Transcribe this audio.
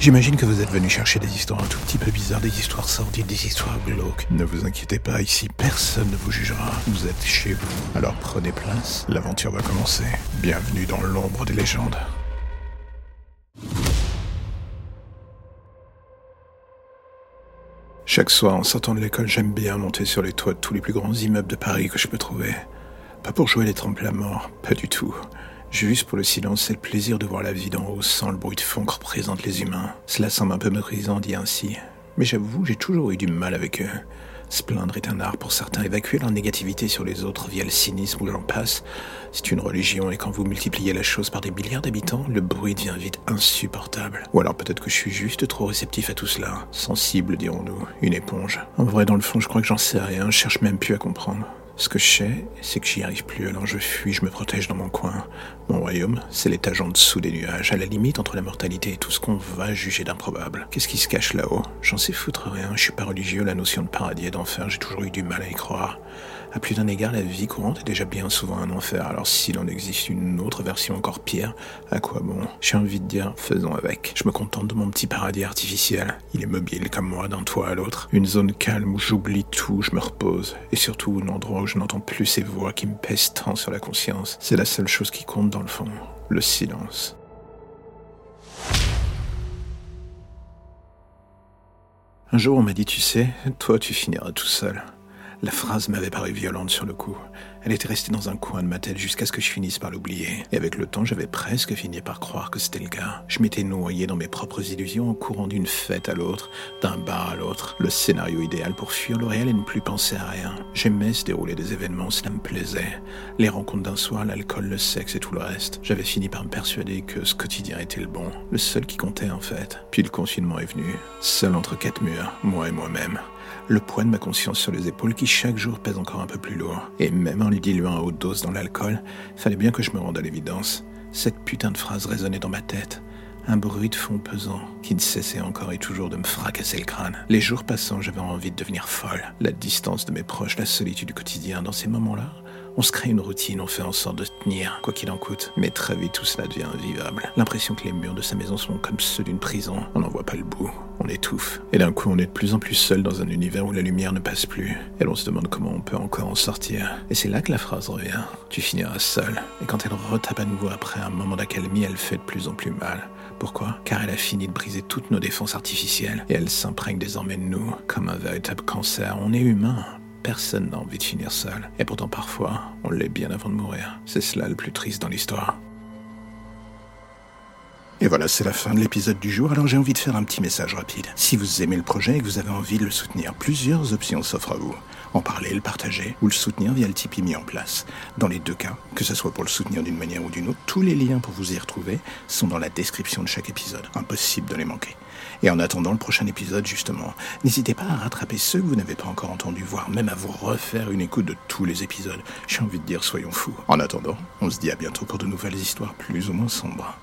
J'imagine que vous êtes venu chercher des histoires un tout petit peu bizarres, des histoires sordides, des histoires glauques. Ne vous inquiétez pas, ici personne ne vous jugera. Vous êtes chez vous. Alors prenez place, l'aventure va commencer. Bienvenue dans l'ombre des légendes. Chaque soir, en sortant de l'école, j'aime bien monter sur les toits de tous les plus grands immeubles de Paris que je peux trouver. Pas pour jouer les trempes à mort, pas du tout. Juste pour le silence et le plaisir de voir la vie d'en haut sans le bruit de fond que représentent les humains. Cela semble un peu méprisant dit ainsi. Mais j'avoue, j'ai toujours eu du mal avec eux. Se plaindre est un art pour certains. Évacuer leur négativité sur les autres via le cynisme ou j'en passe, c'est une religion et quand vous multipliez la chose par des milliards d'habitants, le bruit devient vite insupportable. Ou alors peut-être que je suis juste trop réceptif à tout cela. Sensible, dirons-nous. Une éponge. En vrai, dans le fond, je crois que j'en sais rien. Je cherche même plus à comprendre. Ce que je sais, c'est que j'y arrive plus, alors je fuis, je me protège dans mon coin. Mon royaume, c'est l'étage en dessous des nuages, à la limite entre la mortalité et tout ce qu'on va juger d'improbable. Qu'est-ce qui se cache là-haut? J'en sais foutre rien, je suis pas religieux, la notion de paradis et d'enfer, j'ai toujours eu du mal à y croire. À plus d'un égard, la vie courante est déjà bien souvent un enfer, alors s'il en existe une autre version encore pire, à quoi bon? J'ai envie de dire, faisons avec. Je me contente de mon petit paradis artificiel. Il est mobile comme moi d'un toit à l'autre. Une zone calme où j'oublie tout, je me repose. Et surtout un endroit où je n'entends plus ces voix qui me pèsent tant sur la conscience. C'est la seule chose qui compte dans le fond, le silence. Un jour, on m'a dit, tu sais, toi, tu finiras tout seul. La phrase m'avait paru violente sur le coup. Elle était restée dans un coin de ma tête jusqu'à ce que je finisse par l'oublier. Et avec le temps, j'avais presque fini par croire que c'était le cas. Je m'étais noyé dans mes propres illusions en courant d'une fête à l'autre, d'un bar à l'autre. Le scénario idéal pour fuir le réel et ne plus penser à rien. J'aimais se dérouler des événements, cela me plaisait. Les rencontres d'un soir, l'alcool, le sexe et tout le reste. J'avais fini par me persuader que ce quotidien était le bon. Le seul qui comptait en fait. Puis le confinement est venu. Seul entre quatre murs, moi et moi-même le poids de ma conscience sur les épaules qui chaque jour pèse encore un peu plus lourd. Et même en lui diluant à haute dose dans l'alcool, fallait bien que je me rende à l'évidence. Cette putain de phrase résonnait dans ma tête. Un bruit de fond pesant qui ne cessait encore et toujours de me fracasser le crâne. Les jours passant, j'avais envie de devenir folle. La distance de mes proches, la solitude du quotidien, dans ces moments-là, on se crée une routine, on fait en sorte de tenir, quoi qu'il en coûte. Mais très vite, tout cela devient invivable. L'impression que les murs de sa maison sont comme ceux d'une prison. On n'en voit pas le bout. On étouffe. Et d'un coup, on est de plus en plus seul dans un univers où la lumière ne passe plus. Et l'on se demande comment on peut encore en sortir. Et c'est là que la phrase revient. Tu finiras seul. Et quand elle retape à nouveau après un moment d'accalmie, elle fait de plus en plus mal. Pourquoi? Car elle a fini de briser toutes nos défenses artificielles. Et elle s'imprègne désormais de nous, comme un véritable cancer. On est humain. Personne n'a envie de finir seul. Et pourtant parfois, on l'est bien avant de mourir. C'est cela le plus triste dans l'histoire. Et voilà, c'est la fin de l'épisode du jour, alors j'ai envie de faire un petit message rapide. Si vous aimez le projet et que vous avez envie de le soutenir, plusieurs options s'offrent à vous. En parler, le partager ou le soutenir via le Tipeee mis en place. Dans les deux cas, que ce soit pour le soutenir d'une manière ou d'une autre, tous les liens pour vous y retrouver sont dans la description de chaque épisode. Impossible de les manquer. Et en attendant le prochain épisode, justement, n'hésitez pas à rattraper ceux que vous n'avez pas encore entendus, voire même à vous refaire une écoute de tous les épisodes. J'ai envie de dire, soyons fous. En attendant, on se dit à bientôt pour de nouvelles histoires plus ou moins sombres.